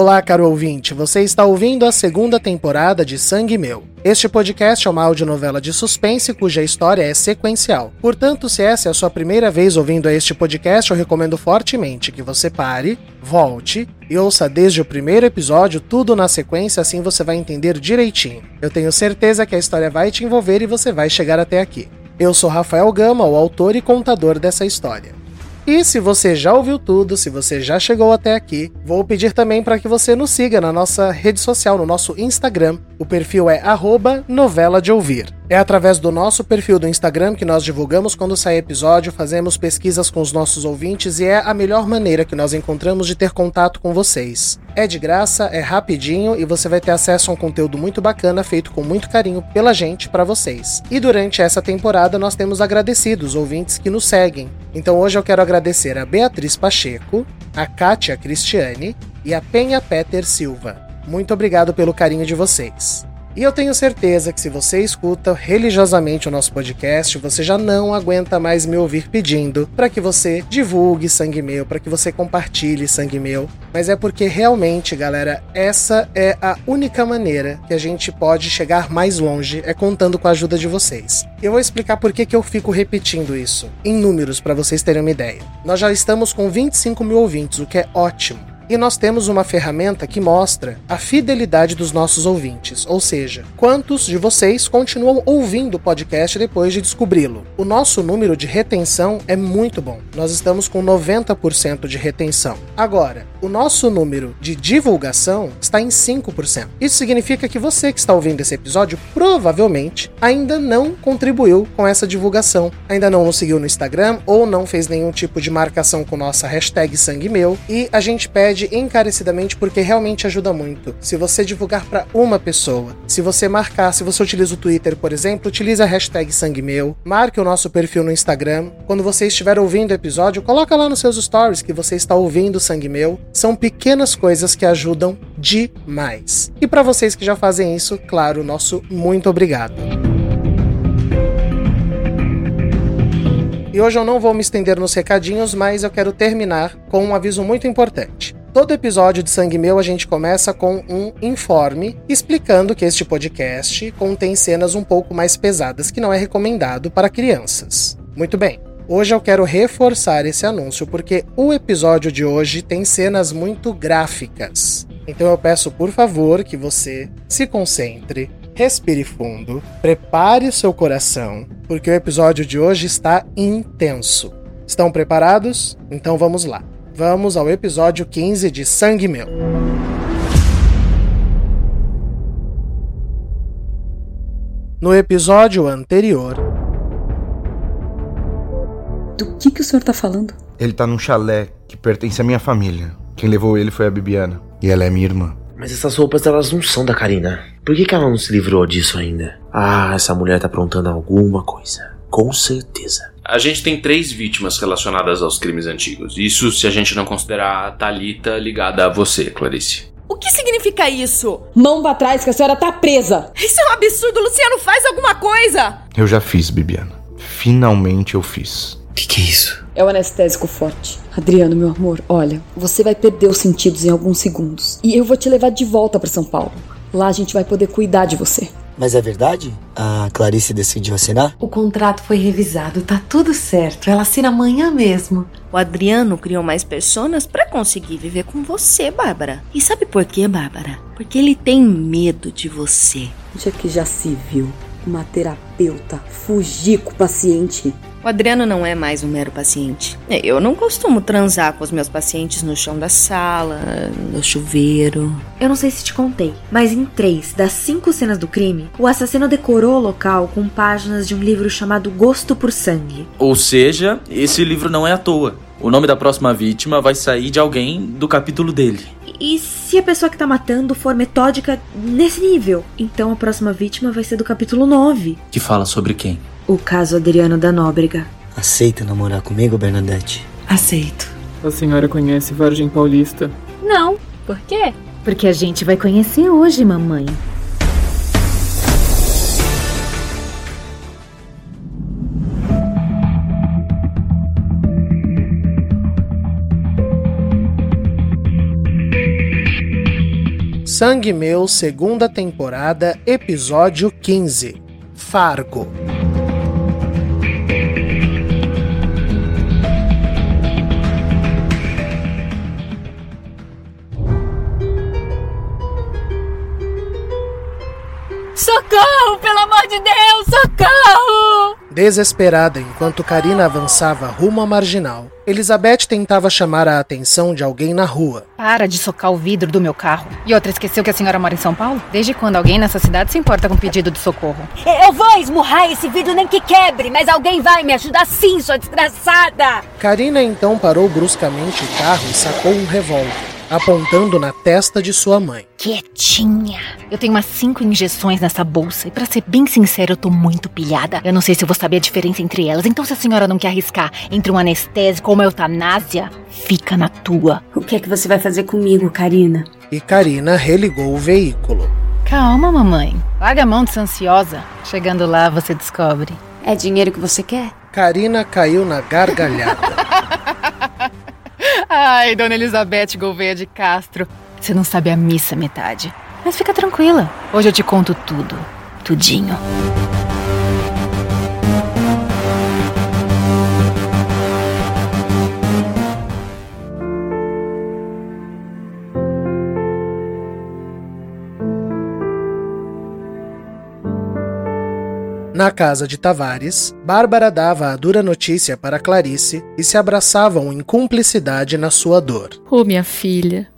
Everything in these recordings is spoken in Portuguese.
Olá, caro ouvinte, você está ouvindo a segunda temporada de Sangue Meu. Este podcast é uma audionovela de suspense cuja história é sequencial. Portanto, se essa é a sua primeira vez ouvindo este podcast, eu recomendo fortemente que você pare, volte e ouça desde o primeiro episódio tudo na sequência, assim você vai entender direitinho. Eu tenho certeza que a história vai te envolver e você vai chegar até aqui. Eu sou Rafael Gama, o autor e contador dessa história. E se você já ouviu tudo, se você já chegou até aqui, vou pedir também para que você nos siga na nossa rede social, no nosso Instagram. O perfil é novela de ouvir. É através do nosso perfil do Instagram que nós divulgamos quando sai episódio, fazemos pesquisas com os nossos ouvintes e é a melhor maneira que nós encontramos de ter contato com vocês. É de graça, é rapidinho e você vai ter acesso a um conteúdo muito bacana feito com muito carinho pela gente para vocês. E durante essa temporada nós temos agradecido os ouvintes que nos seguem. Então hoje eu quero agradecer a Beatriz Pacheco, a Kátia Cristiane e a Penha Peter Silva. Muito obrigado pelo carinho de vocês. E eu tenho certeza que se você escuta religiosamente o nosso podcast, você já não aguenta mais me ouvir pedindo para que você divulgue Sangue Meu, para que você compartilhe Sangue Meu. Mas é porque realmente, galera, essa é a única maneira que a gente pode chegar mais longe, é contando com a ajuda de vocês. Eu vou explicar por que, que eu fico repetindo isso, em números, para vocês terem uma ideia. Nós já estamos com 25 mil ouvintes, o que é ótimo. E nós temos uma ferramenta que mostra a fidelidade dos nossos ouvintes, ou seja, quantos de vocês continuam ouvindo o podcast depois de descobri-lo. O nosso número de retenção é muito bom. Nós estamos com 90% de retenção. Agora, o nosso número de divulgação está em 5%. Isso significa que você que está ouvindo esse episódio provavelmente ainda não contribuiu com essa divulgação, ainda não nos seguiu no Instagram ou não fez nenhum tipo de marcação com nossa hashtag Sangue Meu e a gente pede pede encarecidamente porque realmente ajuda muito. Se você divulgar para uma pessoa, se você marcar, se você utiliza o Twitter, por exemplo, utilize a hashtag Sangue Meu, marque o nosso perfil no Instagram. Quando você estiver ouvindo o episódio, coloca lá nos seus stories que você está ouvindo Sangue Meu. São pequenas coisas que ajudam demais. E para vocês que já fazem isso, claro, nosso muito obrigado. E hoje eu não vou me estender nos recadinhos, mas eu quero terminar com um aviso muito importante. Todo episódio de Sangue Meu a gente começa com um informe explicando que este podcast contém cenas um pouco mais pesadas que não é recomendado para crianças. Muito bem. Hoje eu quero reforçar esse anúncio porque o episódio de hoje tem cenas muito gráficas. Então eu peço por favor que você se concentre, respire fundo, prepare seu coração, porque o episódio de hoje está intenso. Estão preparados? Então vamos lá. Vamos ao episódio 15 de Sangue Meu. No episódio anterior. Do que, que o senhor tá falando? Ele tá num chalé que pertence à minha família. Quem levou ele foi a Bibiana. E ela é minha irmã. Mas essas roupas elas não são da Karina. Por que, que ela não se livrou disso ainda? Ah, essa mulher tá aprontando alguma coisa. Com certeza. A gente tem três vítimas relacionadas aos crimes antigos. Isso se a gente não considerar a Thalita ligada a você, Clarice. O que significa isso? Mão pra trás que a senhora tá presa! Isso é um absurdo, Luciano, faz alguma coisa! Eu já fiz, Bibiana. Finalmente eu fiz. O que, que é isso? É o anestésico forte. Adriano, meu amor, olha, você vai perder os sentidos em alguns segundos. E eu vou te levar de volta para São Paulo. Lá a gente vai poder cuidar de você. Mas é verdade? A Clarice decidiu assinar? O contrato foi revisado, tá tudo certo. Ela assina amanhã mesmo. O Adriano criou mais personas para conseguir viver com você, Bárbara. E sabe por quê, Bárbara? Porque ele tem medo de você. Onde é que já se viu uma terapeuta fugir com o paciente? O Adriano não é mais um mero paciente. Eu não costumo transar com os meus pacientes no chão da sala, no chuveiro. Eu não sei se te contei, mas em três das cinco cenas do crime, o assassino decorou o local com páginas de um livro chamado Gosto por Sangue. Ou seja, esse livro não é à toa. O nome da próxima vítima vai sair de alguém do capítulo dele. E se a pessoa que tá matando for metódica nesse nível? Então a próxima vítima vai ser do capítulo 9. Que fala sobre quem? O caso Adriano da Nóbrega. Aceita namorar comigo, Bernadette? Aceito. A senhora conhece Vargem Paulista? Não. Por quê? Porque a gente vai conhecer hoje, mamãe. Sangue Meu, segunda temporada, episódio 15 Fargo. Socorro, pelo amor de Deus, socorro! Desesperada enquanto Karina avançava rumo à marginal, Elizabeth tentava chamar a atenção de alguém na rua. Para de socar o vidro do meu carro. E outra, esqueceu que a senhora mora em São Paulo? Desde quando alguém nessa cidade se importa com pedido de socorro? Eu vou esmurrar esse vidro nem que quebre, mas alguém vai me ajudar sim, sua desgraçada! Karina então parou bruscamente o carro e sacou um revólver apontando na testa de sua mãe. Quietinha. Eu tenho umas cinco injeções nessa bolsa e para ser bem sincero, eu tô muito pilhada. Eu não sei se eu vou saber a diferença entre elas. Então se a senhora não quer arriscar entre um anestésico ou uma eutanásia, fica na tua. O que é que você vai fazer comigo, Karina? E Karina religou o veículo. Calma, mamãe. Larga a mão de ansiosa. Chegando lá, você descobre. É dinheiro que você quer? Karina caiu na gargalhada. Ai, dona Elizabeth Gouveia de Castro. Você não sabe a missa metade. Mas fica tranquila. Hoje eu te conto tudo. Tudinho. Na casa de Tavares, Bárbara dava a dura notícia para Clarice e se abraçavam em cumplicidade na sua dor. Ô, oh, minha filha,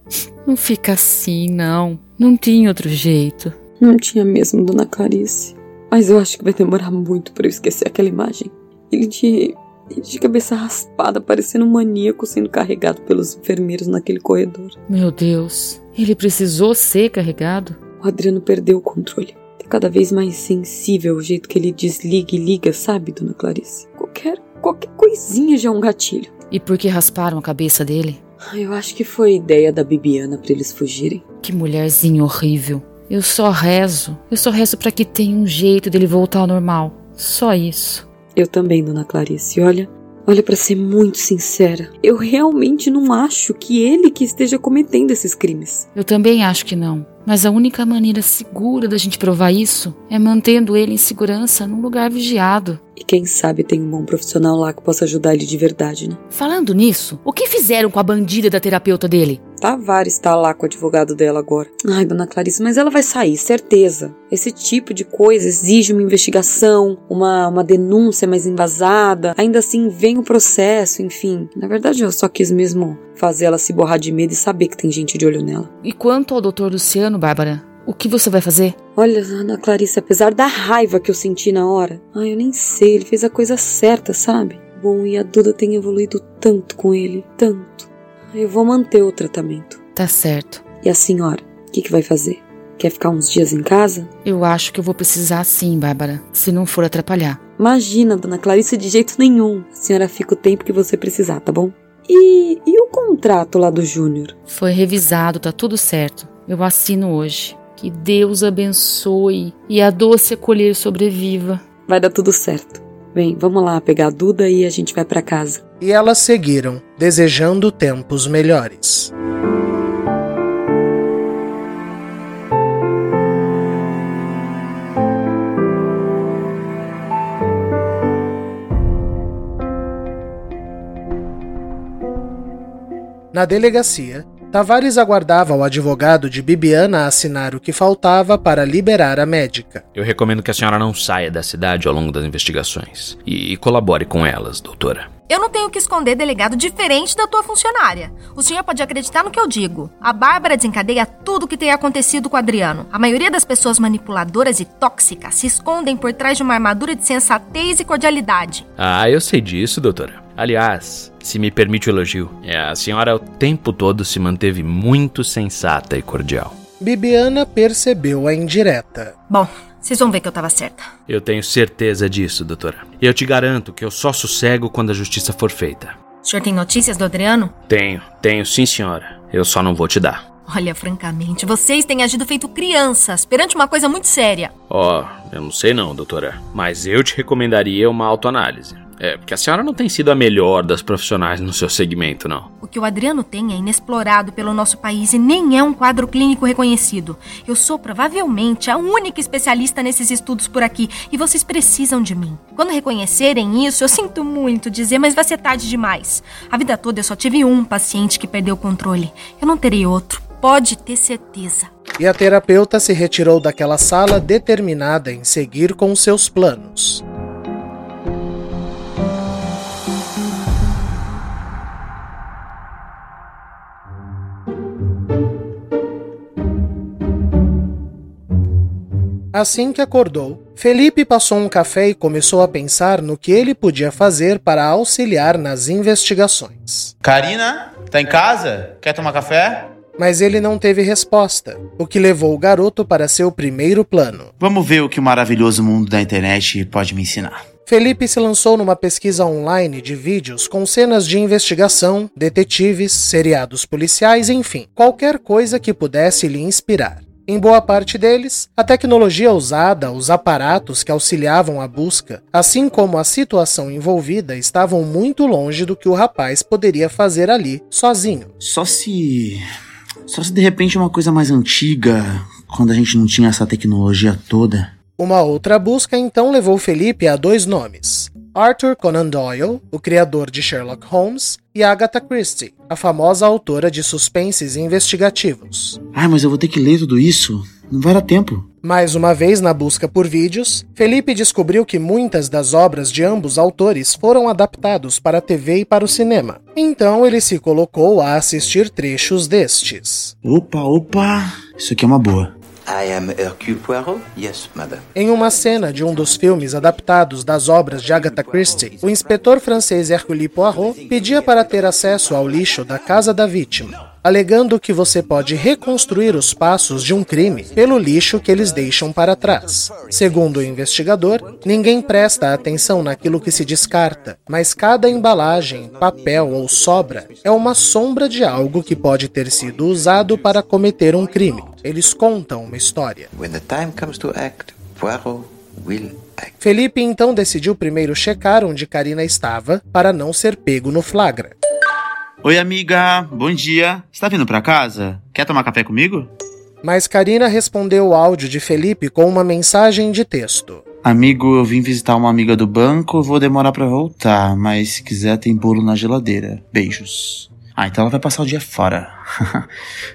não fica assim, não. Não tinha outro jeito. Não tinha mesmo, dona Clarice. Mas eu acho que vai demorar muito para eu esquecer aquela imagem. Ele de. Ele de cabeça raspada, parecendo um maníaco sendo carregado pelos enfermeiros naquele corredor. Meu Deus, ele precisou ser carregado? O Adriano perdeu o controle cada vez mais sensível o jeito que ele desliga e liga, sabe, dona Clarice? Qualquer, qualquer coisinha já é um gatilho. E por que rasparam a cabeça dele? Eu acho que foi ideia da Bibiana para eles fugirem. Que mulherzinha horrível. Eu só rezo. Eu só rezo para que tenha um jeito dele voltar ao normal. Só isso. Eu também, dona Clarice. Olha, olha para ser muito sincera, eu realmente não acho que ele que esteja cometendo esses crimes. Eu também acho que não. Mas a única maneira segura da gente provar isso é mantendo ele em segurança num lugar vigiado. E quem sabe tem um bom profissional lá que possa ajudar ele de verdade, né? Falando nisso, o que fizeram com a bandida da terapeuta dele? Tavares está lá com o advogado dela agora. Ai, dona Clarice, mas ela vai sair, certeza. Esse tipo de coisa exige uma investigação, uma, uma denúncia mais embasada. Ainda assim, vem o processo, enfim. Na verdade, eu só quis mesmo fazer ela se borrar de medo e saber que tem gente de olho nela. E quanto ao doutor Luciano, Bárbara? O que você vai fazer? Olha, Ana Clarice, apesar da raiva que eu senti na hora, ai, eu nem sei, ele fez a coisa certa, sabe? Bom, e a Duda tem evoluído tanto com ele, tanto. Eu vou manter o tratamento. Tá certo. E a senhora, o que, que vai fazer? Quer ficar uns dias em casa? Eu acho que eu vou precisar sim, Bárbara, se não for atrapalhar. Imagina, dona Clarice, de jeito nenhum. A senhora fica o tempo que você precisar, tá bom? E, e o contrato lá do Júnior? Foi revisado, tá tudo certo. Eu assino hoje. Que Deus abençoe e a doce acolher sobreviva. Vai dar tudo certo. Vem, vamos lá pegar a Duda e a gente vai para casa. E elas seguiram, desejando tempos melhores. Na delegacia, Tavares aguardava o advogado de Bibiana assinar o que faltava para liberar a médica. Eu recomendo que a senhora não saia da cidade ao longo das investigações e colabore com elas, doutora. Eu não tenho que esconder delegado diferente da tua funcionária. O senhor pode acreditar no que eu digo. A Bárbara desencadeia tudo o que tem acontecido com o Adriano. A maioria das pessoas manipuladoras e tóxicas se escondem por trás de uma armadura de sensatez e cordialidade. Ah, eu sei disso, doutora. Aliás, se me permite o elogio, é, a senhora o tempo todo se manteve muito sensata e cordial. Bibiana percebeu a indireta. Bom, vocês vão ver que eu tava certa. Eu tenho certeza disso, doutora. E eu te garanto que eu só sossego quando a justiça for feita. O senhor tem notícias do Adriano? Tenho, tenho sim, senhora. Eu só não vou te dar. Olha, francamente, vocês têm agido feito crianças perante uma coisa muito séria. Ó, oh, eu não sei não, doutora, mas eu te recomendaria uma autoanálise. É, porque a senhora não tem sido a melhor das profissionais no seu segmento, não. O que o Adriano tem é inexplorado pelo nosso país e nem é um quadro clínico reconhecido. Eu sou provavelmente a única especialista nesses estudos por aqui e vocês precisam de mim. Quando reconhecerem isso, eu sinto muito dizer, mas vai ser tarde demais. A vida toda eu só tive um paciente que perdeu o controle. Eu não terei outro. Pode ter certeza. E a terapeuta se retirou daquela sala determinada em seguir com seus planos. Assim que acordou, Felipe passou um café e começou a pensar no que ele podia fazer para auxiliar nas investigações. Karina, tá em casa? Quer tomar café? Mas ele não teve resposta, o que levou o garoto para seu primeiro plano. Vamos ver o que o maravilhoso mundo da internet pode me ensinar. Felipe se lançou numa pesquisa online de vídeos com cenas de investigação, detetives, seriados policiais, enfim, qualquer coisa que pudesse lhe inspirar. Em boa parte deles, a tecnologia usada, os aparatos que auxiliavam a busca, assim como a situação envolvida, estavam muito longe do que o rapaz poderia fazer ali, sozinho. Só se. Só se de repente uma coisa mais antiga, quando a gente não tinha essa tecnologia toda. Uma outra busca então levou Felipe a dois nomes: Arthur Conan Doyle, o criador de Sherlock Holmes, e Agatha Christie, a famosa autora de suspenses investigativos. Ah, mas eu vou ter que ler tudo isso? Não vai dar tempo. Mais uma vez na busca por vídeos, Felipe descobriu que muitas das obras de ambos autores foram adaptados para a TV e para o cinema. Então ele se colocou a assistir trechos destes. Opa, opa, isso aqui é uma boa. I am Hercule Poirot? Yes, madame. Em uma cena de um dos filmes adaptados das obras de Agatha Christie, o inspetor francês Hercule Poirot pedia para ter acesso ao lixo da casa da vítima alegando que você pode reconstruir os passos de um crime pelo lixo que eles deixam para trás. Segundo o investigador, ninguém presta atenção naquilo que se descarta, mas cada embalagem, papel ou sobra é uma sombra de algo que pode ter sido usado para cometer um crime. Eles contam uma história. Felipe então decidiu primeiro checar onde Karina estava para não ser pego no flagra. Oi, amiga. Bom dia. Está vindo para casa? Quer tomar café comigo? Mas Karina respondeu o áudio de Felipe com uma mensagem de texto. Amigo, eu vim visitar uma amiga do banco, vou demorar para voltar, mas se quiser tem bolo na geladeira. Beijos. Ah, então ela vai passar o dia fora.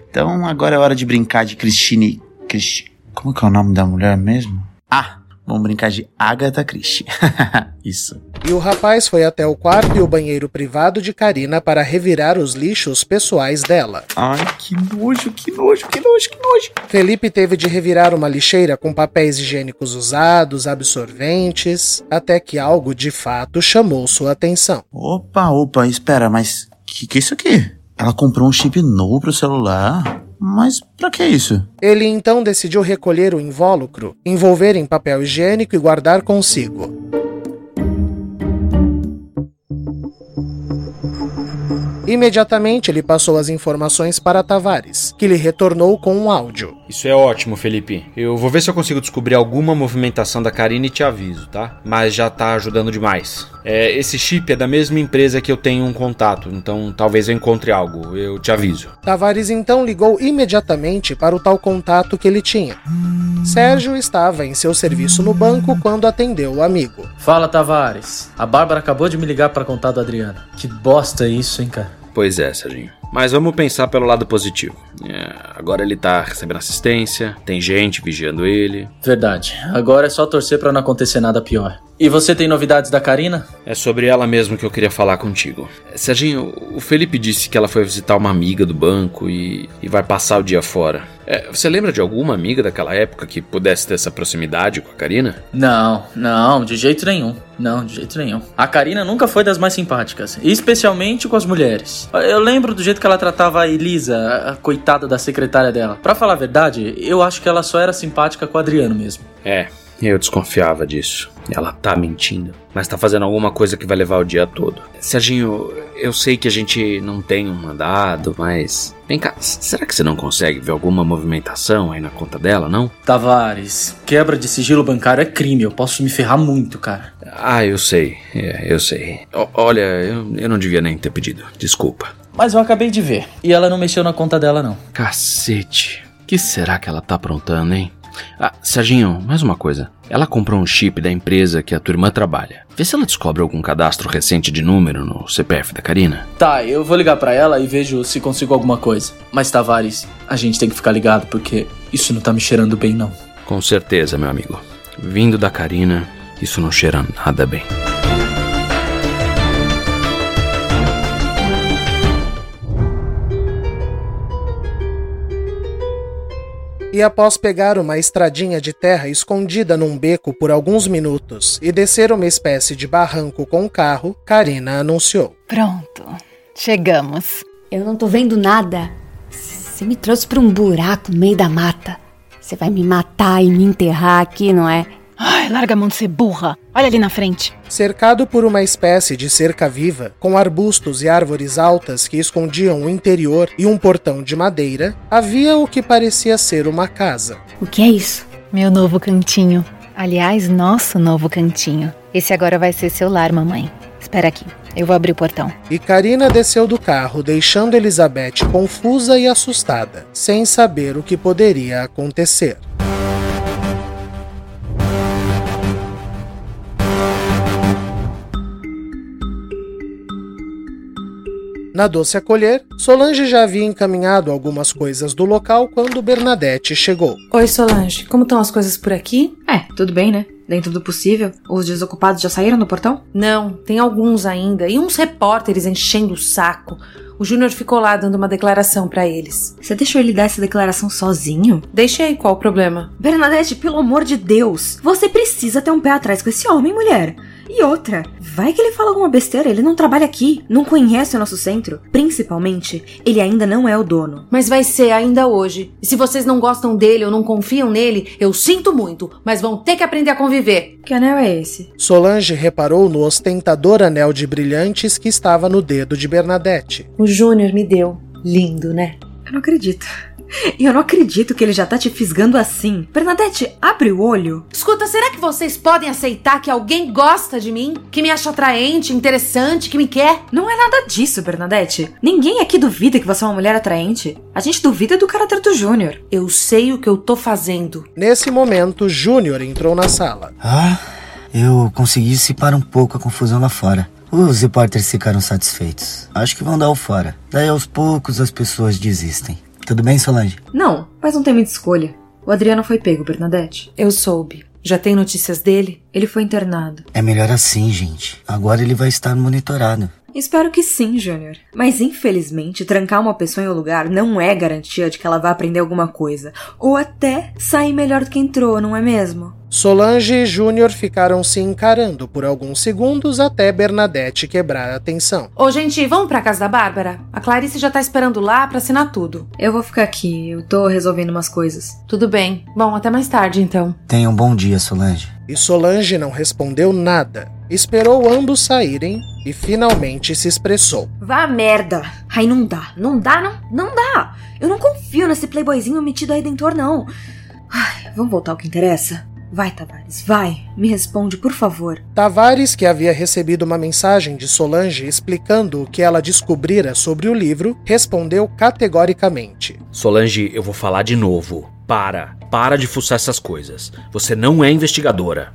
então agora é hora de brincar de Christine. Christi... Como que é o nome da mulher mesmo? Ah, Vamos brincar de Agatha Christie. Isso. E o rapaz foi até o quarto e o banheiro privado de Karina para revirar os lixos pessoais dela. Ai, que nojo, que nojo, que nojo, que nojo. Felipe teve de revirar uma lixeira com papéis higiênicos usados, absorventes, até que algo de fato chamou sua atenção. Opa, opa, espera, mas que que é isso aqui? Ela comprou um chip novo pro celular? Mas para que isso? Ele então decidiu recolher o invólucro, envolver em papel higiênico e guardar consigo. Imediatamente ele passou as informações para Tavares, que lhe retornou com um áudio. Isso é ótimo, Felipe. Eu vou ver se eu consigo descobrir alguma movimentação da Karine e te aviso, tá? Mas já tá ajudando demais. É, esse chip é da mesma empresa que eu tenho um contato, então talvez eu encontre algo. Eu te aviso. Tavares então ligou imediatamente para o tal contato que ele tinha. Sérgio estava em seu serviço no banco quando atendeu o amigo. Fala, Tavares. A Bárbara acabou de me ligar para contar do Adriano. Que bosta isso, hein, cara? Pois é, Serginho. Mas vamos pensar pelo lado positivo. É, agora ele tá recebendo assistência, tem gente vigiando ele. Verdade. Agora é só torcer para não acontecer nada pior. E você tem novidades da Karina? É sobre ela mesmo que eu queria falar contigo. Serginho, o Felipe disse que ela foi visitar uma amiga do banco e, e vai passar o dia fora. É, você lembra de alguma amiga daquela época que pudesse ter essa proximidade com a Karina? Não, não, de jeito nenhum. Não, de jeito nenhum. A Karina nunca foi das mais simpáticas, especialmente com as mulheres. Eu lembro do jeito que ela tratava a Elisa, a coitada da secretária dela. Para falar a verdade, eu acho que ela só era simpática com o Adriano mesmo. É, eu desconfiava disso. Ela tá mentindo, mas tá fazendo alguma coisa que vai levar o dia todo. Serginho, eu sei que a gente não tem um mandado, mas. Vem cá, será que você não consegue ver alguma movimentação aí na conta dela, não? Tavares, quebra de sigilo bancário é crime, eu posso me ferrar muito, cara. Ah, eu sei, é, eu sei. O, olha, eu, eu não devia nem ter pedido, desculpa. Mas eu acabei de ver, e ela não mexeu na conta dela, não. Cacete, o que será que ela tá aprontando, hein? Ah, Serginho, mais uma coisa. Ela comprou um chip da empresa que a tua irmã trabalha. Vê se ela descobre algum cadastro recente de número no CPF da Karina. Tá, eu vou ligar para ela e vejo se consigo alguma coisa. Mas Tavares, a gente tem que ficar ligado porque isso não tá me cheirando bem não. Com certeza, meu amigo. Vindo da Karina, isso não cheira nada bem. E após pegar uma estradinha de terra escondida num beco por alguns minutos e descer uma espécie de barranco com o carro, Karina anunciou: Pronto, chegamos. Eu não tô vendo nada. Você me trouxe para um buraco no meio da mata. Você vai me matar e me enterrar aqui, não é? Ai, larga a mão de ser burra. Olha ali na frente. Cercado por uma espécie de cerca viva, com arbustos e árvores altas que escondiam o interior e um portão de madeira, havia o que parecia ser uma casa. O que é isso? Meu novo cantinho. Aliás, nosso novo cantinho. Esse agora vai ser seu lar, mamãe. Espera aqui, eu vou abrir o portão. E Karina desceu do carro, deixando Elizabeth confusa e assustada, sem saber o que poderia acontecer. Na doce acolher, Solange já havia encaminhado algumas coisas do local quando Bernadette chegou. Oi, Solange. Como estão as coisas por aqui? É, tudo bem, né? Dentro do possível. Os desocupados já saíram do portão? Não, tem alguns ainda. E uns repórteres enchendo o saco. O Júnior ficou lá dando uma declaração para eles. Você deixou ele dar essa declaração sozinho? Deixei, qual o problema? Bernadette, pelo amor de Deus, você precisa ter um pé atrás com esse homem, mulher. E outra, vai que ele fala alguma besteira, ele não trabalha aqui, não conhece o nosso centro. Principalmente, ele ainda não é o dono. Mas vai ser ainda hoje. E se vocês não gostam dele ou não confiam nele, eu sinto muito, mas vão ter que aprender a conviver. Que anel é esse? Solange reparou no ostentador anel de brilhantes que estava no dedo de Bernadette. O Júnior me deu. Lindo, né? Eu não acredito. E eu não acredito que ele já tá te fisgando assim. Bernadette, abre o olho. Escuta, será que vocês podem aceitar que alguém gosta de mim? Que me acha atraente, interessante, que me quer? Não é nada disso, Bernadette. Ninguém aqui duvida que você é uma mulher atraente. A gente duvida do caráter do Júnior. Eu sei o que eu tô fazendo. Nesse momento, Júnior entrou na sala. Ah, eu consegui dissipar um pouco a confusão lá fora. Os repórteres ficaram satisfeitos. Acho que vão dar o fora. Daí aos poucos as pessoas desistem. Tudo bem, Solange? Não, mas não tem muita escolha. O Adriano foi pego, Bernadette. Eu soube. Já tem notícias dele? Ele foi internado. É melhor assim, gente. Agora ele vai estar monitorado. Espero que sim, Júnior. Mas infelizmente, trancar uma pessoa em um lugar não é garantia de que ela vá aprender alguma coisa. Ou até sair melhor do que entrou, não é mesmo? Solange e Júnior ficaram se encarando por alguns segundos até Bernadette quebrar a tensão. Ô, gente, vamos pra casa da Bárbara? A Clarice já tá esperando lá pra assinar tudo. Eu vou ficar aqui, eu tô resolvendo umas coisas. Tudo bem. Bom, até mais tarde então. Tenha um bom dia, Solange. E Solange não respondeu nada. Esperou ambos saírem e finalmente se expressou. Vá merda! Ai, não dá, não dá, não, não dá! Eu não confio nesse playboyzinho metido aí dentro, não. Ai, vamos voltar ao que interessa? Vai, Tavares, vai. Me responde, por favor. Tavares, que havia recebido uma mensagem de Solange explicando o que ela descobrira sobre o livro, respondeu categoricamente: Solange, eu vou falar de novo. Para. Para de fuçar essas coisas. Você não é investigadora.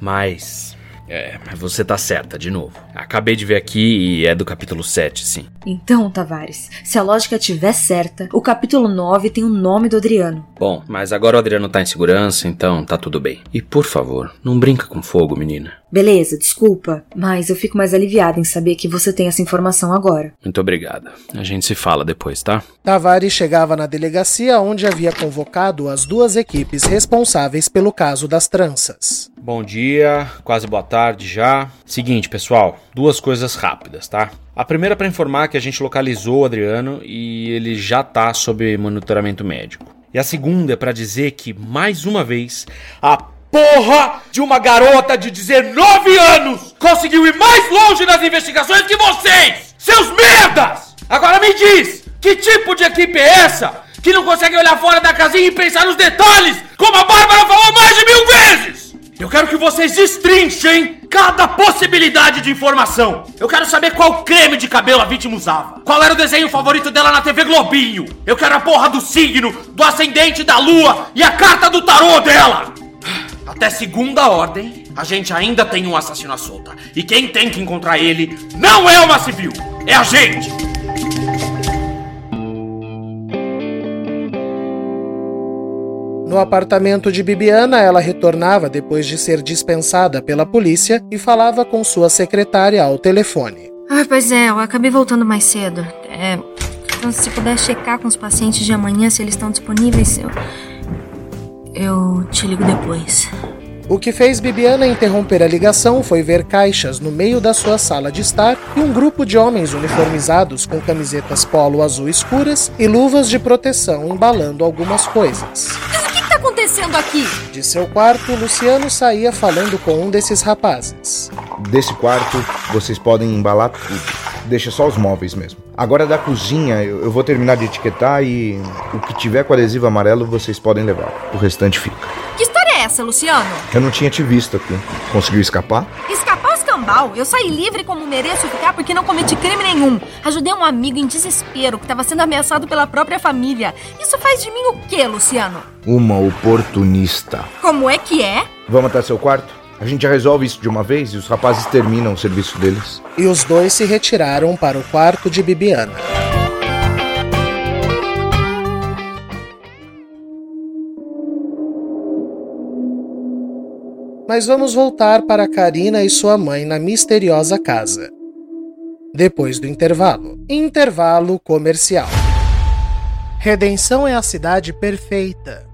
Mas. É, mas você tá certa, de novo. Acabei de ver aqui e é do capítulo 7, sim. Então, Tavares, se a lógica estiver certa, o capítulo 9 tem o nome do Adriano. Bom, mas agora o Adriano tá em segurança, então tá tudo bem. E por favor, não brinca com fogo, menina. Beleza, desculpa, mas eu fico mais aliviada em saber que você tem essa informação agora. Muito obrigada. A gente se fala depois, tá? Tavares chegava na delegacia onde havia convocado as duas equipes responsáveis pelo caso das tranças. Bom dia, quase boa tarde já. Seguinte, pessoal, duas coisas rápidas, tá? A primeira para informar que a gente localizou o Adriano e ele já tá sob monitoramento médico. E a segunda é para dizer que mais uma vez a porra de uma garota de 19 anos conseguiu ir mais longe nas investigações que vocês! Seus merdas! Agora me diz, que tipo de equipe é essa que não consegue olhar fora da casinha e pensar nos detalhes, como a Bárbara falou mais de mil vezes? Eu quero que vocês destrinchem cada possibilidade de informação. Eu quero saber qual creme de cabelo a vítima usava. Qual era o desenho favorito dela na TV Globinho. Eu quero a porra do signo, do ascendente da lua e a carta do tarô dela. Até segunda ordem, a gente ainda tem um assassino à solta. E quem tem que encontrar ele não é uma civil, é a gente! No apartamento de Bibiana, ela retornava depois de ser dispensada pela polícia e falava com sua secretária ao telefone. Ah, pois é, eu acabei voltando mais cedo. É, então, se puder checar com os pacientes de amanhã se eles estão disponíveis, eu. Eu te ligo depois. O que fez Bibiana interromper a ligação foi ver caixas no meio da sua sala de estar e um grupo de homens uniformizados com camisetas polo azul escuras e luvas de proteção embalando algumas coisas. O que está acontecendo aqui? De seu quarto, Luciano saía falando com um desses rapazes. Desse quarto, vocês podem embalar tudo. Deixa só os móveis mesmo. Agora da cozinha, eu eu vou terminar de etiquetar e o que tiver com adesivo amarelo vocês podem levar. O restante fica. Que história é essa, Luciano? Eu não tinha te visto aqui. Conseguiu escapar? Escapar escambau. Eu saí livre como mereço ficar porque não cometi crime nenhum. Ajudei um amigo em desespero que estava sendo ameaçado pela própria família. Isso faz de mim o quê, Luciano? Uma oportunista. Como é que é? Vamos até seu quarto? A gente já resolve isso de uma vez e os rapazes terminam o serviço deles. E os dois se retiraram para o quarto de Bibiana. Mas vamos voltar para Karina e sua mãe na misteriosa casa. Depois do intervalo. Intervalo comercial. Redenção é a cidade perfeita,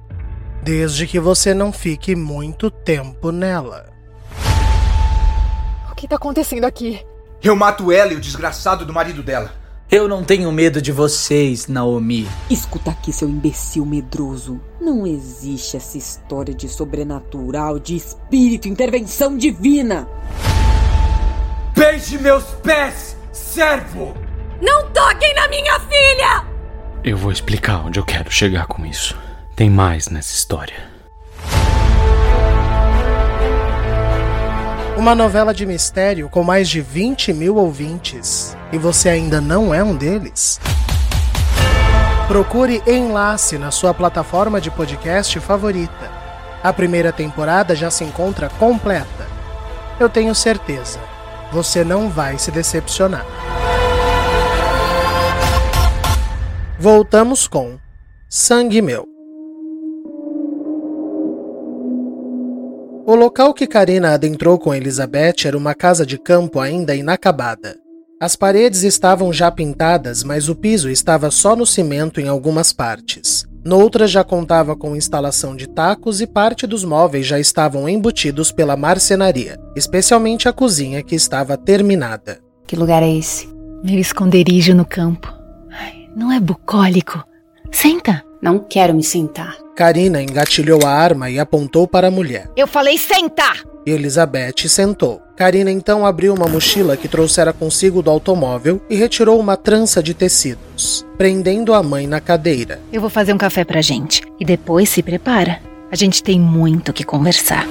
desde que você não fique muito tempo nela. O que tá acontecendo aqui? Eu mato ela e o desgraçado do marido dela. Eu não tenho medo de vocês, Naomi. Escuta aqui, seu imbecil medroso. Não existe essa história de sobrenatural, de espírito, intervenção divina. Beije meus pés, servo! Não toquem na minha filha! Eu vou explicar onde eu quero chegar com isso. Tem mais nessa história. Uma novela de mistério com mais de 20 mil ouvintes. E você ainda não é um deles? Procure Enlace na sua plataforma de podcast favorita. A primeira temporada já se encontra completa. Eu tenho certeza, você não vai se decepcionar. Voltamos com Sangue Meu. O local que Karina adentrou com Elizabeth era uma casa de campo ainda inacabada. As paredes estavam já pintadas, mas o piso estava só no cimento em algumas partes. Noutra já contava com instalação de tacos e parte dos móveis já estavam embutidos pela marcenaria, especialmente a cozinha que estava terminada. Que lugar é esse? Meu esconderijo no campo. Ai, não é bucólico. Senta. Não quero me sentar. Karina engatilhou a arma e apontou para a mulher. Eu falei sentar! Elizabeth sentou. Karina então abriu uma mochila que trouxera consigo do automóvel e retirou uma trança de tecidos, prendendo a mãe na cadeira. Eu vou fazer um café pra gente. E depois se prepara. A gente tem muito que conversar.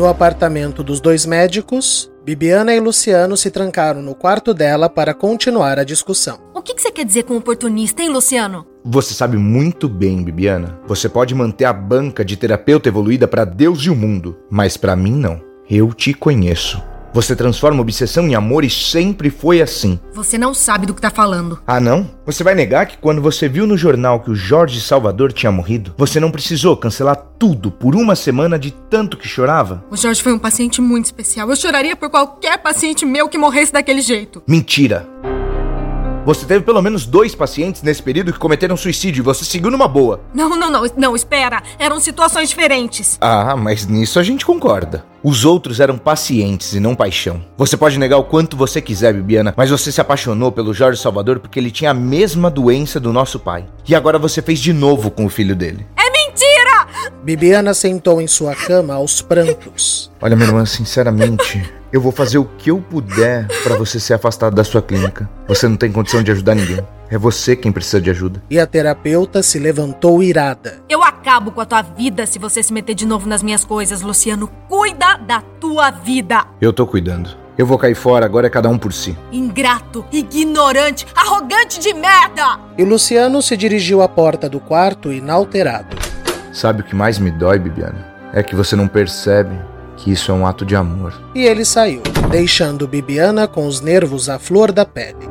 No apartamento dos dois médicos, Bibiana e Luciano se trancaram no quarto dela para continuar a discussão. O que, que você quer dizer com oportunista, hein, Luciano? Você sabe muito bem, Bibiana. Você pode manter a banca de terapeuta evoluída para Deus e o mundo, mas para mim não. Eu te conheço. Você transforma obsessão em amor e sempre foi assim. Você não sabe do que tá falando. Ah, não? Você vai negar que quando você viu no jornal que o Jorge Salvador tinha morrido, você não precisou cancelar tudo por uma semana de tanto que chorava? O Jorge foi um paciente muito especial. Eu choraria por qualquer paciente meu que morresse daquele jeito. Mentira! Você teve pelo menos dois pacientes nesse período que cometeram suicídio e você seguiu numa boa. Não, não, não, não, espera. Eram situações diferentes. Ah, mas nisso a gente concorda. Os outros eram pacientes e não paixão. Você pode negar o quanto você quiser, Bibiana, mas você se apaixonou pelo Jorge Salvador porque ele tinha a mesma doença do nosso pai. E agora você fez de novo com o filho dele. É mentira! Bibiana sentou em sua cama aos prantos. Olha, minha irmã, sinceramente, eu vou fazer o que eu puder para você ser afastado da sua clínica. Você não tem condição de ajudar ninguém. É você quem precisa de ajuda. E a terapeuta se levantou irada. Eu acabo com a tua vida se você se meter de novo nas minhas coisas, Luciano. Cuida da tua vida. Eu tô cuidando. Eu vou cair fora, agora é cada um por si. Ingrato, ignorante, arrogante de merda! E Luciano se dirigiu à porta do quarto inalterado. Sabe o que mais me dói, Bibiana? É que você não percebe que isso é um ato de amor. E ele saiu, deixando Bibiana com os nervos à flor da pele.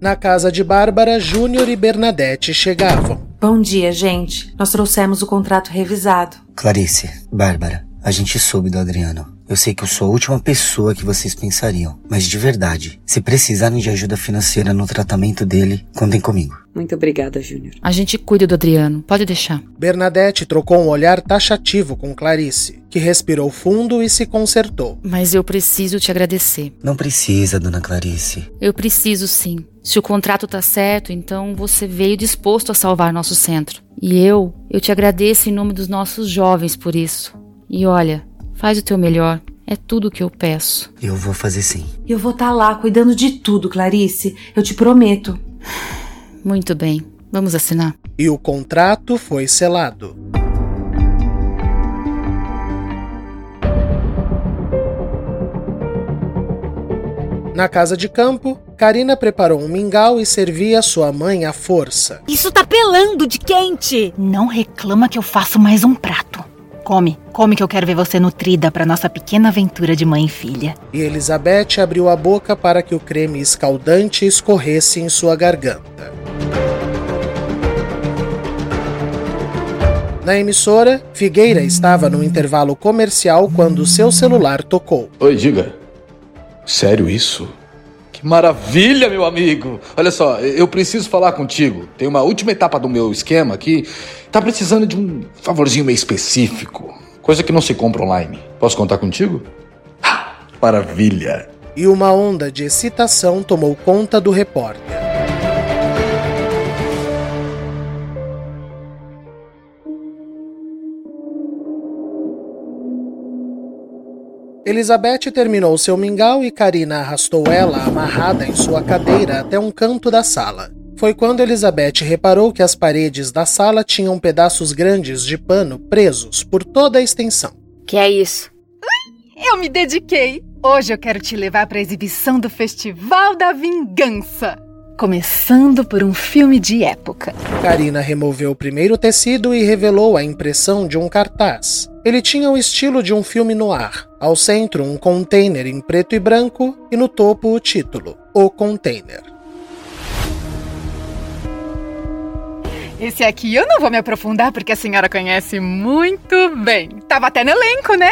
Na casa de Bárbara, Júnior e Bernadette chegavam. Bom dia, gente. Nós trouxemos o contrato revisado. Clarice, Bárbara, a gente soube do Adriano. Eu sei que eu sou a última pessoa que vocês pensariam, mas de verdade, se precisarem de ajuda financeira no tratamento dele, contem comigo. Muito obrigada, Júnior. A gente cuida do Adriano, pode deixar. Bernadette trocou um olhar taxativo com Clarice, que respirou fundo e se consertou. Mas eu preciso te agradecer. Não precisa, dona Clarice. Eu preciso sim. Se o contrato tá certo, então você veio disposto a salvar nosso centro. E eu, eu te agradeço em nome dos nossos jovens por isso. E olha, Faz o teu melhor. É tudo o que eu peço. Eu vou fazer sim. Eu vou estar tá lá cuidando de tudo, Clarice. Eu te prometo. Muito bem. Vamos assinar. E o contrato foi selado. Na casa de campo, Karina preparou um mingau e servia sua mãe à força. Isso tá pelando de quente! Não reclama que eu faço mais um prato. Come, come que eu quero ver você nutrida para nossa pequena aventura de mãe e filha. E Elizabeth abriu a boca para que o creme escaldante escorresse em sua garganta. Na emissora, Figueira estava no intervalo comercial quando seu celular tocou. Oi, diga. Sério isso? Que maravilha, meu amigo! Olha só, eu preciso falar contigo. Tem uma última etapa do meu esquema aqui Tá precisando de um favorzinho meio específico, coisa que não se compra online. Posso contar contigo? Ah, maravilha! E uma onda de excitação tomou conta do repórter. Elizabeth terminou seu mingau e Karina arrastou ela amarrada em sua cadeira até um canto da sala. Foi quando Elizabeth reparou que as paredes da sala tinham pedaços grandes de pano presos por toda a extensão. Que é isso? Eu me dediquei. Hoje eu quero te levar para a exibição do Festival da Vingança. Começando por um filme de época. Karina removeu o primeiro tecido e revelou a impressão de um cartaz. Ele tinha o estilo de um filme no ar. Ao centro, um container em preto e branco e no topo o título: O Container. Esse aqui eu não vou me aprofundar porque a senhora conhece muito bem. Tava até no elenco, né?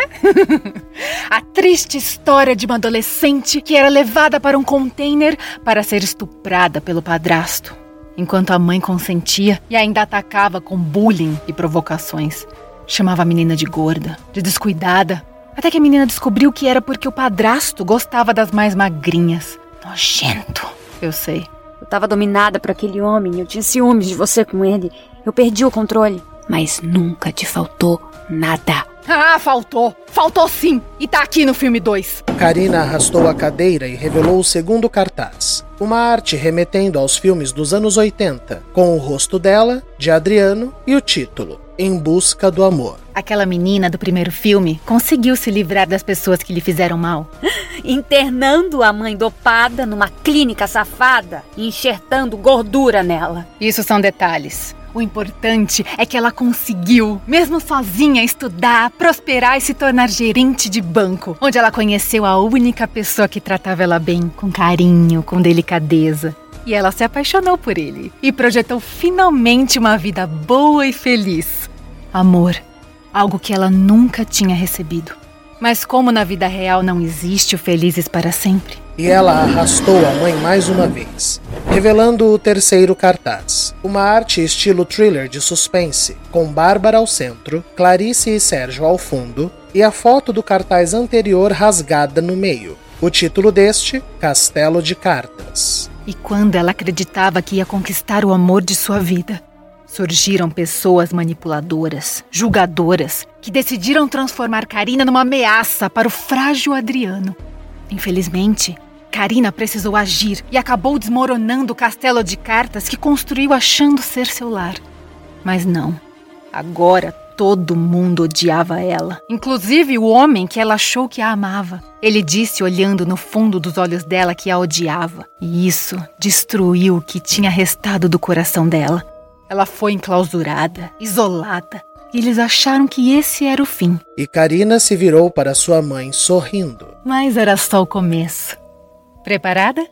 a triste história de uma adolescente que era levada para um container para ser estuprada pelo padrasto, enquanto a mãe consentia e ainda atacava com bullying e provocações. Chamava a menina de gorda, de descuidada, até que a menina descobriu que era porque o padrasto gostava das mais magrinhas. Nojento, eu sei. Eu tava dominada por aquele homem, eu tinha ciúmes de você com ele. Eu perdi o controle. Mas nunca te faltou nada. Ah, faltou! Faltou sim! E tá aqui no filme 2. Karina arrastou a cadeira e revelou o segundo cartaz. Uma arte remetendo aos filmes dos anos 80, com o rosto dela, de Adriano e o título Em Busca do Amor. Aquela menina do primeiro filme conseguiu se livrar das pessoas que lhe fizeram mal. Internando a mãe dopada numa clínica safada e enxertando gordura nela. Isso são detalhes. O importante é que ela conseguiu, mesmo sozinha, estudar, prosperar e se tornar gerente de banco, onde ela conheceu a única pessoa que tratava ela bem, com carinho, com delicadeza. E ela se apaixonou por ele e projetou finalmente uma vida boa e feliz. Amor, algo que ela nunca tinha recebido. Mas como na vida real não existe o felizes para sempre, e ela arrastou a mãe mais uma vez, revelando o terceiro cartaz. Uma arte estilo thriller de suspense, com Bárbara ao centro, Clarice e Sérgio ao fundo, e a foto do cartaz anterior rasgada no meio. O título deste, Castelo de Cartas. E quando ela acreditava que ia conquistar o amor de sua vida, surgiram pessoas manipuladoras, julgadoras, que decidiram transformar Karina numa ameaça para o frágil Adriano. Infelizmente, Karina precisou agir e acabou desmoronando o castelo de cartas que construiu achando ser seu lar. Mas não. Agora todo mundo odiava ela, inclusive o homem que ela achou que a amava. Ele disse, olhando no fundo dos olhos dela, que a odiava, e isso destruiu o que tinha restado do coração dela. Ela foi enclausurada, isolada, e eles acharam que esse era o fim. E Karina se virou para sua mãe sorrindo. Mas era só o começo. Preparada?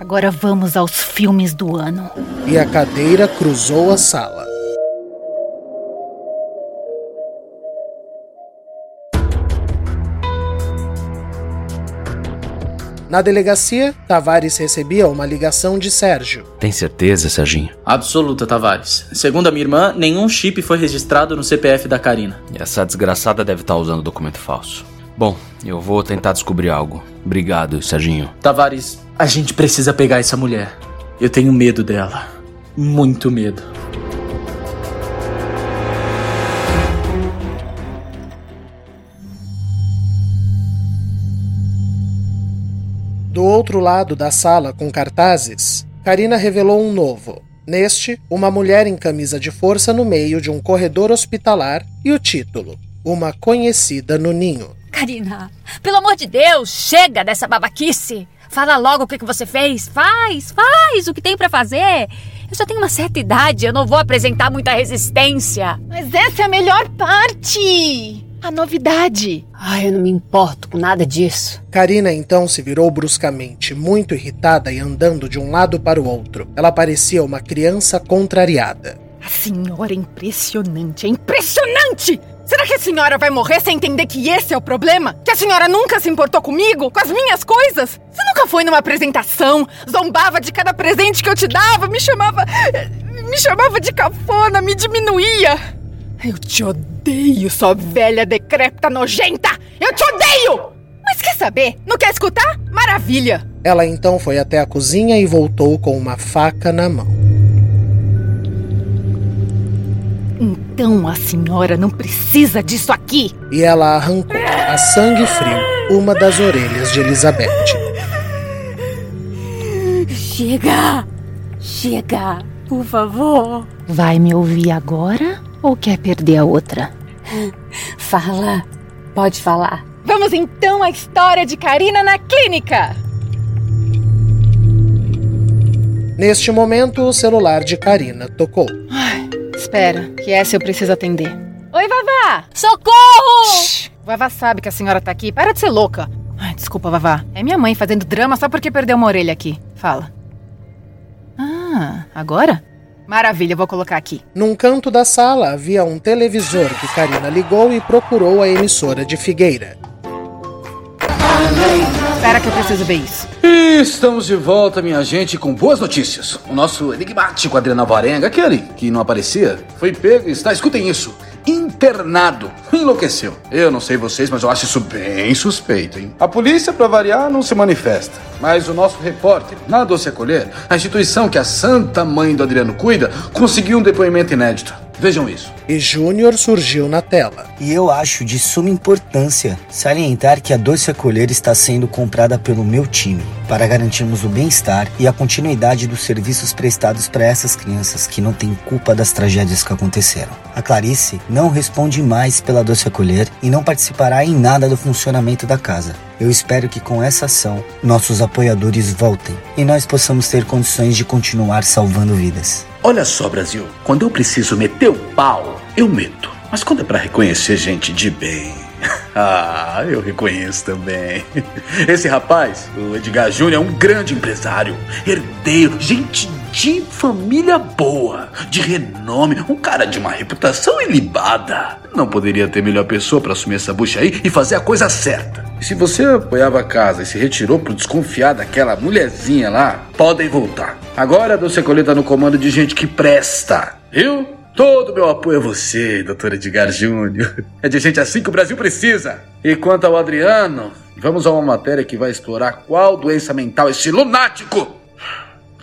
Agora vamos aos filmes do ano. E a cadeira cruzou a sala. Na delegacia, Tavares recebia uma ligação de Sérgio. Tem certeza, Serginho? Absoluta, Tavares. Segundo a minha irmã, nenhum chip foi registrado no CPF da Karina. E essa desgraçada deve estar usando documento falso. Bom, eu vou tentar descobrir algo. Obrigado, Serginho. Tavares, a gente precisa pegar essa mulher. Eu tenho medo dela. Muito medo. Do outro lado da sala com cartazes, Karina revelou um novo. Neste, uma mulher em camisa de força no meio de um corredor hospitalar e o título: Uma conhecida no ninho. Karina, pelo amor de Deus, chega dessa babaquice. Fala logo o que, que você fez. Faz, faz o que tem para fazer. Eu já tenho uma certa idade, eu não vou apresentar muita resistência. Mas essa é a melhor parte! A novidade. Ai, eu não me importo com nada disso. Karina então se virou bruscamente, muito irritada e andando de um lado para o outro. Ela parecia uma criança contrariada. A senhora é impressionante, é impressionante! Será que a senhora vai morrer sem entender que esse é o problema? Que a senhora nunca se importou comigo? Com as minhas coisas? Você nunca foi numa apresentação, zombava de cada presente que eu te dava, me chamava. me chamava de cafona, me diminuía. Eu te odeio, sua velha decrépita nojenta! Eu te odeio! Mas quer saber? Não quer escutar? Maravilha! Ela então foi até a cozinha e voltou com uma faca na mão. Então a senhora não precisa disso aqui! E ela arrancou, a sangue frio, uma das orelhas de Elizabeth. Chega! Chega, por favor. Vai me ouvir agora ou quer perder a outra? Fala, pode falar. Vamos então à história de Karina na clínica! Neste momento, o celular de Karina tocou. Ai, espera, que essa eu preciso atender. Oi, Vavá! Socorro! Shhh, Vavá sabe que a senhora tá aqui. Para de ser louca. Ai, desculpa, Vavá. É minha mãe fazendo drama só porque perdeu uma orelha aqui. Fala. Ah, agora? Maravilha, vou colocar aqui. Num canto da sala havia um televisor que Karina ligou e procurou a emissora de Figueira. Espera que eu preciso ver isso. E estamos de volta, minha gente, com boas notícias. O nosso enigmático Adriano Varenga, aquele que não aparecia, foi pego e está, escutem isso, internado. Enlouqueceu. Eu não sei vocês, mas eu acho isso bem suspeito, hein? A polícia, pra variar, não se manifesta. Mas o nosso repórter, na Doce Acolher, a instituição que a Santa Mãe do Adriano cuida, conseguiu um depoimento inédito. Vejam isso. E Júnior surgiu na tela. E eu acho de suma importância salientar que a Doce Acolher está sendo comprada pelo meu time para garantirmos o bem-estar e a continuidade dos serviços prestados para essas crianças que não têm culpa das tragédias que aconteceram. A Clarice não responde mais pela Doce Acolher e não participará em nada do funcionamento da casa. Eu espero que com essa ação nossos apoiadores voltem e nós possamos ter condições de continuar salvando vidas. Olha só, Brasil, quando eu preciso meter o pau, eu meto. Mas quando é pra reconhecer gente de bem. Ah, eu reconheço também. Esse rapaz, o Edgar Júnior, é um grande empresário, herdeiro, gente de família boa, de renome, um cara de uma reputação ilibada. Não poderia ter melhor pessoa para assumir essa bucha aí e fazer a coisa certa. E se você apoiava a casa e se retirou por desconfiar daquela mulherzinha lá, podem voltar. Agora Doce Coleta no comando de gente que presta, viu? Todo meu apoio a você, doutor Edgar Júnior. É de gente assim que o Brasil precisa. E quanto ao Adriano, vamos a uma matéria que vai explorar qual doença mental esse lunático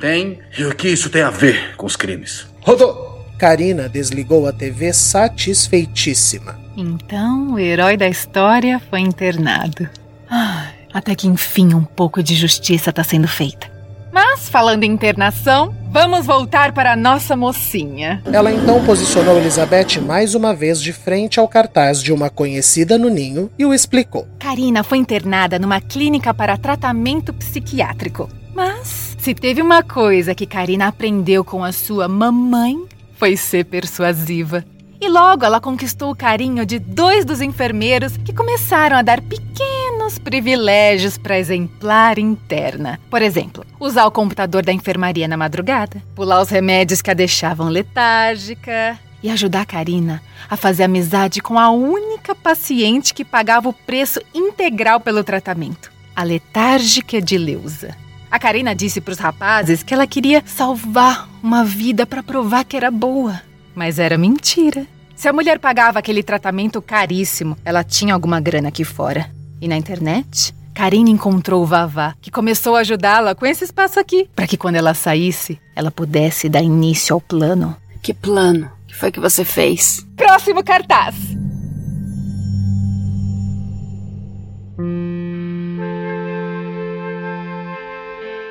tem e o que isso tem a ver com os crimes. Rodou! Karina desligou a TV satisfeitíssima. Então, o herói da história foi internado. Ah, até que enfim um pouco de justiça está sendo feita. Mas, falando em internação, vamos voltar para a nossa mocinha. Ela então posicionou Elizabeth mais uma vez de frente ao cartaz de uma conhecida no ninho e o explicou. Karina foi internada numa clínica para tratamento psiquiátrico. Mas, se teve uma coisa que Karina aprendeu com a sua mamãe, foi ser persuasiva. E logo ela conquistou o carinho de dois dos enfermeiros que começaram a dar pequenos privilégios para exemplar interna. Por exemplo, usar o computador da enfermaria na madrugada, pular os remédios que a deixavam letárgica e ajudar a Karina a fazer amizade com a única paciente que pagava o preço integral pelo tratamento, a letárgica de Leusa. A Karina disse para os rapazes que ela queria salvar uma vida para provar que era boa. Mas era mentira. Se a mulher pagava aquele tratamento caríssimo, ela tinha alguma grana aqui fora. E na internet, Karine encontrou o Vavá, que começou a ajudá-la com esse espaço aqui, para que quando ela saísse, ela pudesse dar início ao plano. Que plano? O que foi que você fez? Próximo cartaz!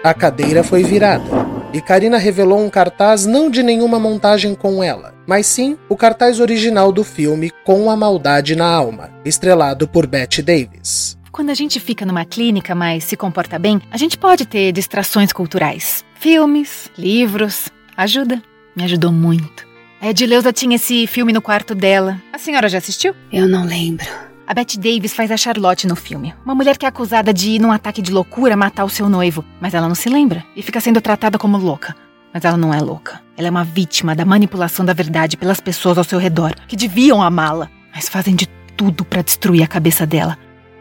A cadeira foi virada e Karina revelou um cartaz não de nenhuma montagem com ela, mas sim o cartaz original do filme Com a Maldade na Alma, estrelado por Bette Davis. Quando a gente fica numa clínica, mas se comporta bem, a gente pode ter distrações culturais. Filmes, livros. Ajuda. Me ajudou muito. A Edileuza tinha esse filme no quarto dela. A senhora já assistiu? Eu não lembro. A Bette Davis faz a Charlotte no filme. Uma mulher que é acusada de, num ataque de loucura, matar o seu noivo. Mas ela não se lembra e fica sendo tratada como louca. Mas ela não é louca. Ela é uma vítima da manipulação da verdade pelas pessoas ao seu redor, que deviam amá-la, mas fazem de tudo para destruir a cabeça dela.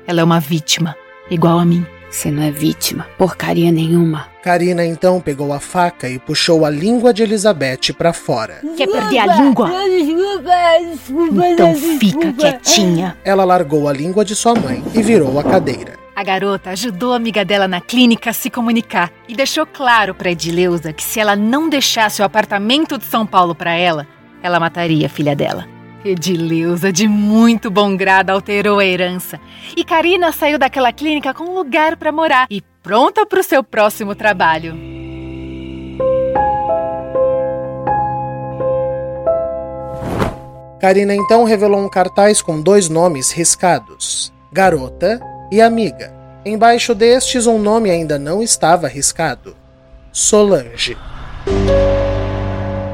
Ela é uma vítima, igual a mim. Você não é vítima, porcaria nenhuma. Karina então pegou a faca e puxou a língua de Elizabeth para fora. Quer perder a língua? Então fica quietinha. Ela largou a língua de sua mãe e virou a cadeira. A garota ajudou a amiga dela na clínica a se comunicar e deixou claro para Edileuza que se ela não deixasse o apartamento de São Paulo para ela, ela mataria a filha dela. Edileuza, de muito bom grado, alterou a herança. E Karina saiu daquela clínica com um lugar para morar e pronta para o seu próximo trabalho. Karina então revelou um cartaz com dois nomes riscados: Garota e Amiga. Embaixo destes, um nome ainda não estava riscado: Solange.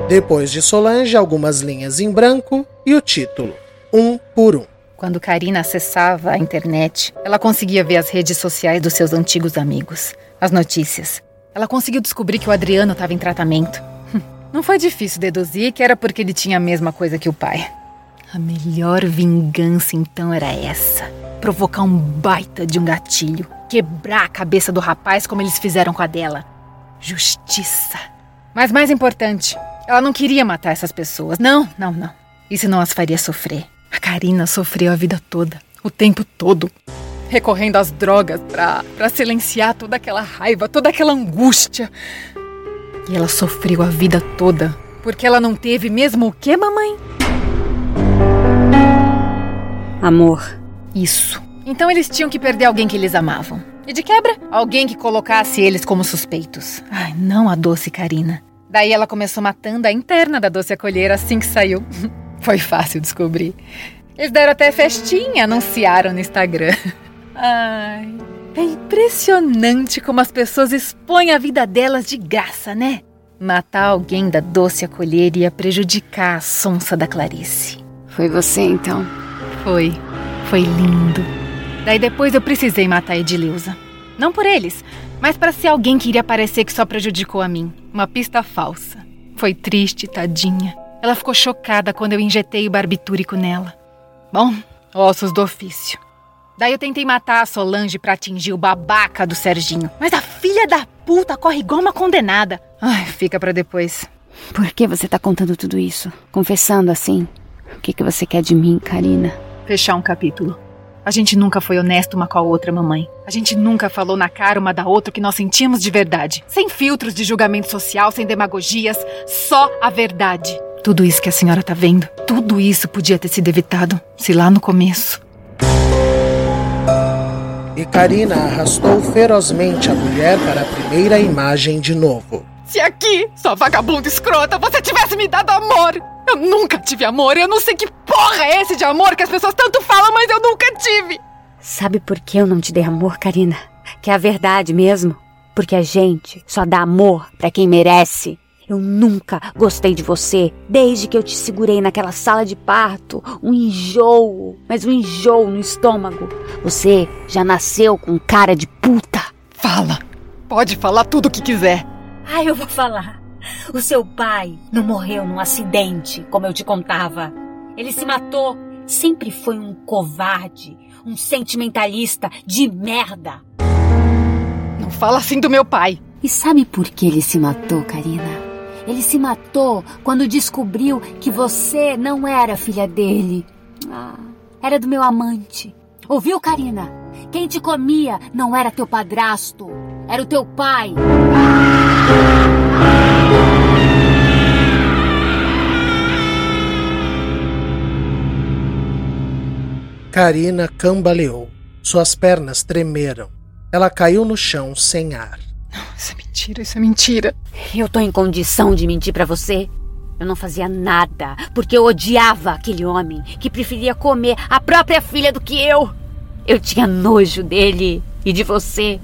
Depois de Solange, algumas linhas em branco e o título: Um por Um. Quando Karina acessava a internet, ela conseguia ver as redes sociais dos seus antigos amigos, as notícias. Ela conseguiu descobrir que o Adriano estava em tratamento. Não foi difícil deduzir que era porque ele tinha a mesma coisa que o pai. A melhor vingança então era essa: provocar um baita de um gatilho, quebrar a cabeça do rapaz como eles fizeram com a dela. Justiça. Mas mais importante, ela não queria matar essas pessoas. Não, não, não. Isso não as faria sofrer. A Karina sofreu a vida toda, o tempo todo, recorrendo às drogas pra, pra silenciar toda aquela raiva, toda aquela angústia. E ela sofreu a vida toda Porque ela não teve mesmo o quê, mamãe? Amor. Isso. Então eles tinham que perder alguém que eles amavam. E de quebra, alguém que colocasse eles como suspeitos. Ai, não a doce Karina. Daí ela começou matando a interna da doce acolher assim que saiu. Foi fácil descobrir. Eles deram até festinha, anunciaram no Instagram. Ai, é impressionante como as pessoas expõem a vida delas de graça, né? Matar alguém da doce acolher ia prejudicar a sonsa da Clarice. Foi você então? Foi. Foi lindo. Daí depois eu precisei matar a Edileuza. Não por eles, mas para ser alguém que iria parecer que só prejudicou a mim. Uma pista falsa. Foi triste, tadinha. Ela ficou chocada quando eu injetei o barbitúrico nela. Bom, ossos do ofício. Daí eu tentei matar a Solange para atingir o babaca do Serginho. Mas a filha da puta corre igual uma condenada. Ai, fica para depois. Por que você tá contando tudo isso? Confessando assim? O que, que você quer de mim, Karina? Fechar um capítulo. A gente nunca foi honesto uma com a outra, mamãe. A gente nunca falou na cara uma da outra o que nós sentíamos de verdade. Sem filtros de julgamento social, sem demagogias, só a verdade. Tudo isso que a senhora tá vendo, tudo isso podia ter sido evitado se lá no começo. E Karina arrastou ferozmente a mulher para a primeira imagem de novo. Se aqui, sua vagabunda escrota, você tivesse me dado amor! Eu nunca tive amor, eu não sei que porra é esse de amor que as pessoas tanto falam, mas eu nunca tive! Sabe por que eu não te dei amor, Karina? Que é a verdade mesmo. Porque a gente só dá amor para quem merece. Eu nunca gostei de você desde que eu te segurei naquela sala de parto. Um enjoo, mas um enjoo no estômago. Você já nasceu com cara de puta. Fala. Pode falar tudo o que quiser. Ah, eu vou falar. O seu pai não morreu num acidente, como eu te contava. Ele se matou. Sempre foi um covarde, um sentimentalista de merda. Não fala assim do meu pai. E sabe por que ele se matou, Karina? Ele se matou quando descobriu que você não era filha dele. Ah, era do meu amante. Ouviu, Karina? Quem te comia não era teu padrasto, era o teu pai. Karina cambaleou. Suas pernas tremeram. Ela caiu no chão sem ar. Isso é mentira, isso é mentira. Eu tô em condição de mentir para você? Eu não fazia nada, porque eu odiava aquele homem que preferia comer a própria filha do que eu. Eu tinha nojo dele e de você.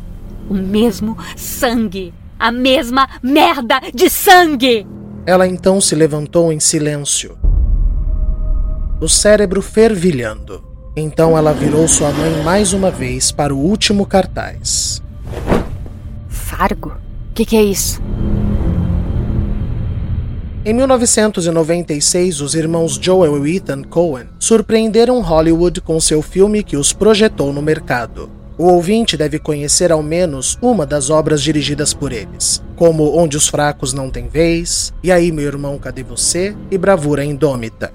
O mesmo sangue. A mesma merda de sangue! Ela então se levantou em silêncio, o cérebro fervilhando. Então ela virou sua mãe mais uma vez para o último cartaz. Fargo? O que, que é isso? Em 1996, os irmãos Joel e Ethan Cohen surpreenderam Hollywood com seu filme que os projetou no mercado. O ouvinte deve conhecer ao menos uma das obras dirigidas por eles, como Onde os Fracos Não Têm Vez, E aí, meu irmão, cadê você? e Bravura Indômita.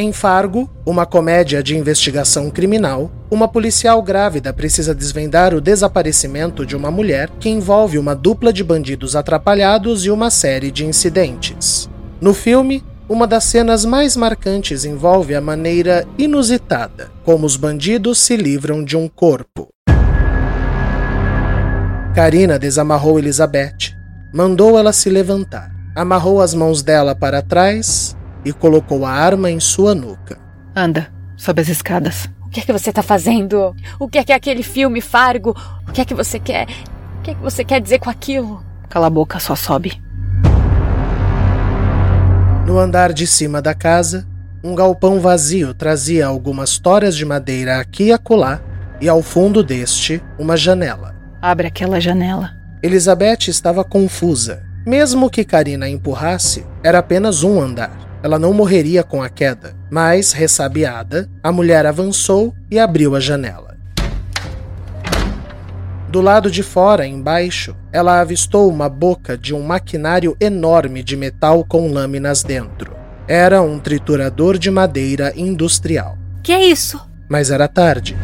Em Fargo, uma comédia de investigação criminal, uma policial grávida precisa desvendar o desaparecimento de uma mulher que envolve uma dupla de bandidos atrapalhados e uma série de incidentes. No filme, uma das cenas mais marcantes envolve a maneira inusitada como os bandidos se livram de um corpo. Karina desamarrou Elizabeth, mandou ela se levantar, amarrou as mãos dela para trás e colocou a arma em sua nuca. Anda, sobe as escadas. O que é que você tá fazendo? O que é que é aquele filme, Fargo? O que é que você quer? O que é que você quer dizer com aquilo? Cala a boca, só sobe. No andar de cima da casa, um galpão vazio trazia algumas toras de madeira aqui e acolá, e ao fundo deste, uma janela. Abre aquela janela. Elizabeth estava confusa. Mesmo que Karina a empurrasse, era apenas um andar. Ela não morreria com a queda, mas, ressabiada, a mulher avançou e abriu a janela. Do lado de fora, embaixo, ela avistou uma boca de um maquinário enorme de metal com lâminas dentro. Era um triturador de madeira industrial. Que é isso? Mas era tarde.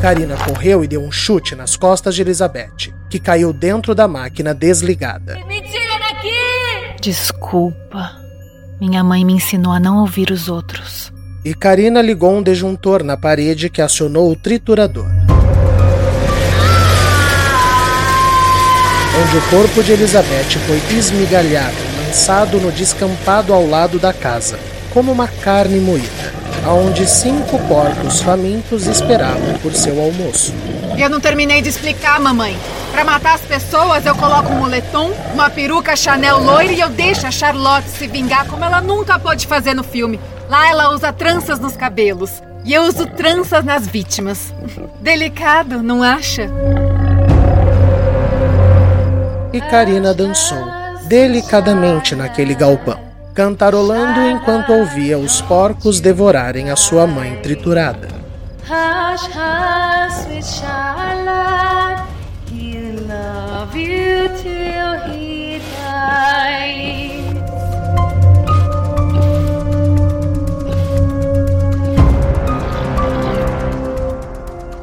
Karina correu e deu um chute nas costas de Elizabeth, que caiu dentro da máquina desligada. Me tira! Desculpa. Minha mãe me ensinou a não ouvir os outros. E Karina ligou um disjuntor na parede que acionou o triturador. Onde o corpo de Elizabeth foi esmigalhado, lançado no descampado ao lado da casa, como uma carne moída, aonde cinco porcos famintos esperavam por seu almoço. Eu não terminei de explicar, mamãe. Para matar as pessoas, eu coloco um moletom, uma peruca Chanel loira e eu deixo a Charlotte se vingar como ela nunca pôde fazer no filme. Lá ela usa tranças nos cabelos. E eu uso tranças nas vítimas. Delicado, não acha? E Karina dançou delicadamente naquele galpão, cantarolando enquanto ouvia os porcos devorarem a sua mãe triturada. Hush, hush, sweet Charlotte, he'll love you till he dies.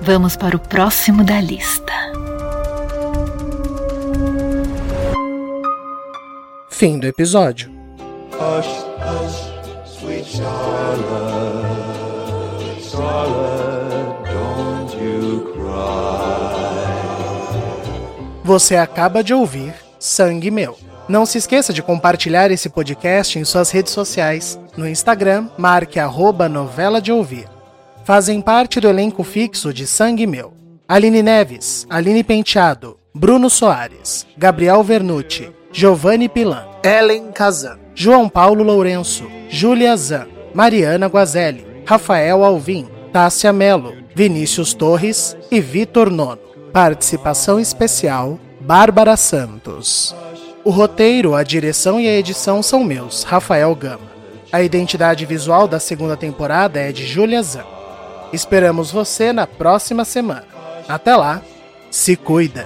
Vamos para o próximo da lista. Fim do episódio. Hush, hush, sweet Charlotte, Charlotte, Você acaba de ouvir Sangue Meu. Não se esqueça de compartilhar esse podcast em suas redes sociais. No Instagram, marque arroba novela de ouvir. Fazem parte do elenco fixo de Sangue Meu. Aline Neves, Aline Penteado, Bruno Soares, Gabriel Vernucci, Giovanni Pilan, Ellen Kazan, João Paulo Lourenço, Júlia Zan, Mariana Guazelli, Rafael Alvim, Tássia Melo, Vinícius Torres e Vitor Nono. Participação especial: Bárbara Santos. O roteiro, a direção e a edição são meus, Rafael Gama. A identidade visual da segunda temporada é de Julia Zan. Esperamos você na próxima semana. Até lá, se cuida!